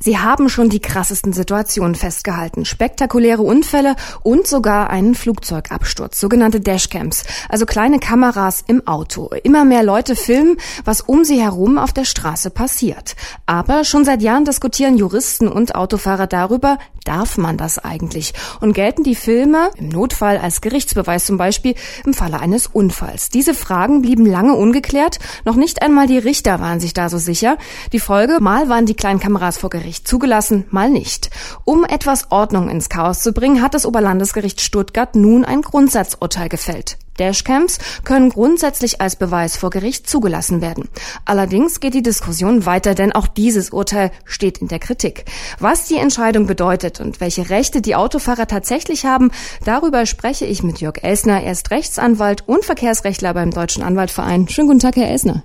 Sie haben schon die krassesten Situationen festgehalten. Spektakuläre Unfälle und sogar einen Flugzeugabsturz, sogenannte Dashcams, also kleine Kameras im Auto. Immer mehr Leute filmen, was um sie herum auf der Straße passiert. Aber schon seit Jahren diskutieren Juristen und Autofahrer darüber, darf man das eigentlich? Und gelten die Filme im Notfall als Gerichtsbeweis zum Beispiel im Falle eines Unfalls? Diese Fragen blieben lange ungeklärt. Noch nicht einmal die Richter waren sich da so sicher. Die Folge, mal waren die kleinen Kameras vor Gericht zugelassen, mal nicht. Um etwas Ordnung ins Chaos zu bringen, hat das Oberlandesgericht Stuttgart nun ein Grundsatzurteil gefällt. Dashcams können grundsätzlich als Beweis vor Gericht zugelassen werden. Allerdings geht die Diskussion weiter, denn auch dieses Urteil steht in der Kritik. Was die Entscheidung bedeutet und welche Rechte die Autofahrer tatsächlich haben, darüber spreche ich mit Jörg Elsner. Er ist Rechtsanwalt und Verkehrsrechtler beim Deutschen Anwaltverein. Schönen guten Tag, Herr Elsner.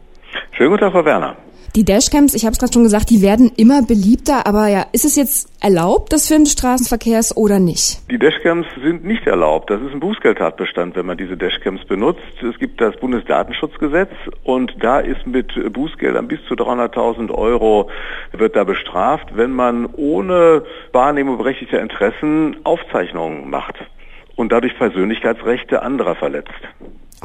Schönen guten Tag, Frau Werner. Die Dashcams, ich habe es gerade schon gesagt, die werden immer beliebter, aber ja, ist es jetzt erlaubt, das für den Straßenverkehrs oder nicht? Die Dashcams sind nicht erlaubt. Das ist ein Bußgeldtatbestand, wenn man diese Dashcams benutzt. Es gibt das Bundesdatenschutzgesetz und da ist mit Bußgeldern bis zu 300.000 Euro wird da bestraft, wenn man ohne Wahrnehmung berechtigter Interessen Aufzeichnungen macht und dadurch Persönlichkeitsrechte anderer verletzt.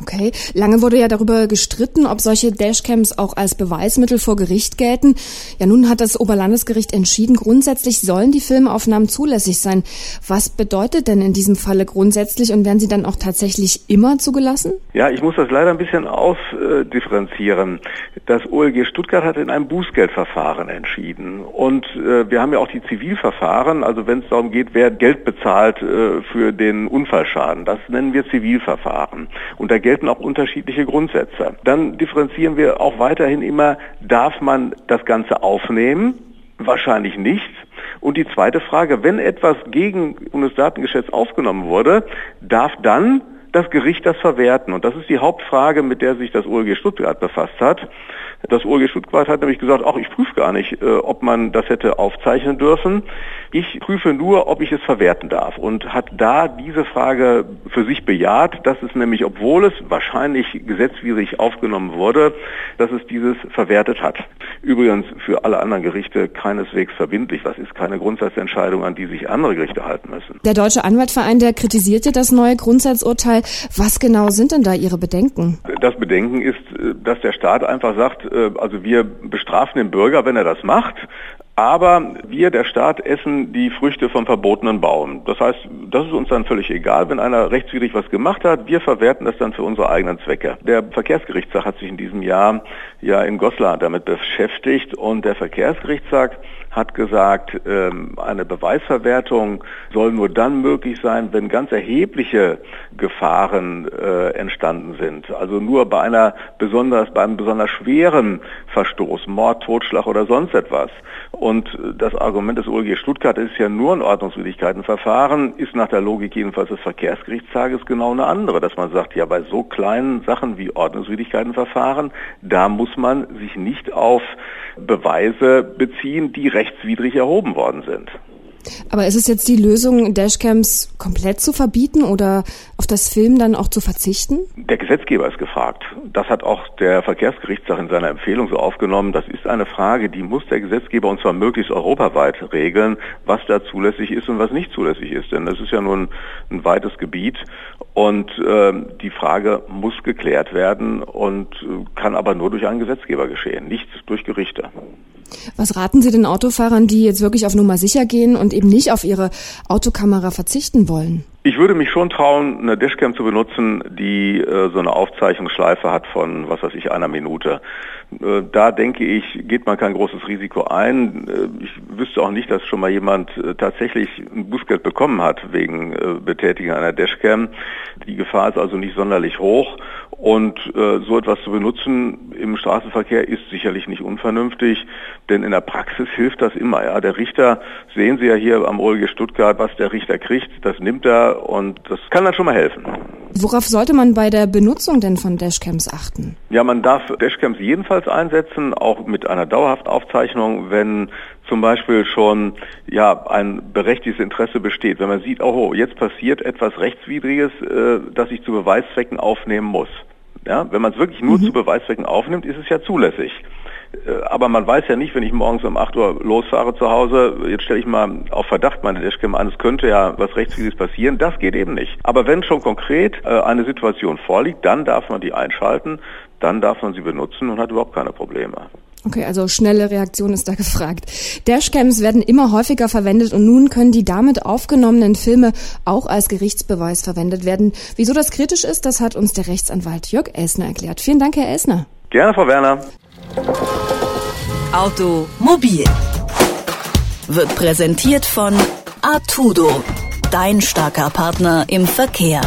Okay, lange wurde ja darüber gestritten, ob solche Dashcams auch als Beweismittel vor Gericht gelten. Ja, nun hat das Oberlandesgericht entschieden, grundsätzlich sollen die Filmaufnahmen zulässig sein. Was bedeutet denn in diesem Falle grundsätzlich und werden sie dann auch tatsächlich immer zugelassen? Ja, ich muss das leider ein bisschen ausdifferenzieren. Das OLG Stuttgart hat in einem Bußgeldverfahren entschieden und äh, wir haben ja auch die Zivilverfahren, also wenn es darum geht, wer Geld bezahlt äh, für den Unfallschaden, das nennen wir Zivilverfahren. Und da gelten auch unterschiedliche Grundsätze. Dann differenzieren wir auch weiterhin immer, darf man das Ganze aufnehmen? Wahrscheinlich nicht. Und die zweite Frage, wenn etwas gegen Bundesdatengesetz aufgenommen wurde, darf dann das Gericht das verwerten? Und das ist die Hauptfrage, mit der sich das OLG Stuttgart befasst hat. Das OLG Stuttgart hat nämlich gesagt, ach, ich prüfe gar nicht, äh, ob man das hätte aufzeichnen dürfen. Ich prüfe nur, ob ich es verwerten darf und hat da diese Frage für sich bejaht, dass es nämlich, obwohl es wahrscheinlich gesetzwidrig aufgenommen wurde, dass es dieses verwertet hat. Übrigens für alle anderen Gerichte keineswegs verbindlich. Das ist keine Grundsatzentscheidung, an die sich andere Gerichte halten müssen. Der Deutsche Anwaltverein, der kritisierte das neue Grundsatzurteil. Was genau sind denn da Ihre Bedenken? Das Bedenken ist, äh, dass der Staat einfach sagt, äh, also wir bestrafen den Bürger, wenn er das macht, aber wir, der Staat, essen die Früchte vom verbotenen Baum. Das heißt, das ist uns dann völlig egal, wenn einer rechtswidrig was gemacht hat. Wir verwerten das dann für unsere eigenen Zwecke. Der Verkehrsgerichtstag hat sich in diesem Jahr ja in Goslar damit beschäftigt und der Verkehrsgerichtstag hat gesagt, ähm, eine Beweisverwertung soll nur dann möglich sein, wenn ganz erhebliche Gefahren äh, entstanden sind. Also nur bei einer besonders, bei einem besonders schweren Verstoß, Mord, Totschlag oder sonst etwas. Und das Argument des OLG Stuttgart ist ja nur ein Ordnungswidrigkeitenverfahren, ist nach der Logik jedenfalls des Verkehrsgerichtstages genau eine andere, dass man sagt, ja, bei so kleinen Sachen wie Ordnungswidrigkeitenverfahren, da muss man sich nicht auf Beweise beziehen, die rechtswidrig erhoben worden sind. Aber ist es jetzt die Lösung, Dashcams komplett zu verbieten oder auf das Film dann auch zu verzichten? Der Gesetzgeber ist gefragt. Das hat auch der Verkehrsgerichtstag in seiner Empfehlung so aufgenommen. Das ist eine Frage, die muss der Gesetzgeber und zwar möglichst europaweit regeln, was da zulässig ist und was nicht zulässig ist. Denn das ist ja nun ein weites Gebiet und äh, die Frage muss geklärt werden und äh, kann aber nur durch einen Gesetzgeber geschehen, nicht durch Gerichte. Was raten Sie den Autofahrern, die jetzt wirklich auf Nummer sicher gehen und eben nicht auf ihre Autokamera verzichten wollen? Ich würde mich schon trauen, eine Dashcam zu benutzen, die äh, so eine Aufzeichnungsschleife hat von, was weiß ich, einer Minute. Äh, da denke ich, geht man kein großes Risiko ein. Äh, ich wüsste auch nicht, dass schon mal jemand äh, tatsächlich ein Bußgeld bekommen hat wegen Betätigung einer Dashcam. Die Gefahr ist also nicht sonderlich hoch. Und äh, so etwas zu benutzen im Straßenverkehr ist sicherlich nicht unvernünftig, denn in der Praxis hilft das immer. Ja. Der Richter, sehen Sie ja hier am OLG Stuttgart, was der Richter kriegt, das nimmt er und das kann dann schon mal helfen. Worauf sollte man bei der Benutzung denn von Dashcams achten? Ja, man darf Dashcams jedenfalls einsetzen, auch mit einer Dauerhaftaufzeichnung, wenn zum Beispiel schon ja ein berechtigtes Interesse besteht, wenn man sieht, oh, jetzt passiert etwas rechtswidriges, äh, das ich zu Beweiszwecken aufnehmen muss. Ja, wenn man es wirklich nur mhm. zu Beweiszwecken aufnimmt, ist es ja zulässig. Äh, aber man weiß ja nicht, wenn ich morgens um 8 Uhr losfahre zu Hause, jetzt stelle ich mal auf Verdacht meine Dashcam an, es könnte ja was Rechtswidriges passieren. Das geht eben nicht. Aber wenn schon konkret äh, eine Situation vorliegt, dann darf man die einschalten, dann darf man sie benutzen und hat überhaupt keine Probleme. Okay, also schnelle Reaktion ist da gefragt. Dashcams werden immer häufiger verwendet und nun können die damit aufgenommenen Filme auch als Gerichtsbeweis verwendet werden. Wieso das kritisch ist, das hat uns der Rechtsanwalt Jörg Elsner erklärt. Vielen Dank, Herr Elsner. Gerne, Frau Werner. Automobil wird präsentiert von Artudo, dein starker Partner im Verkehr.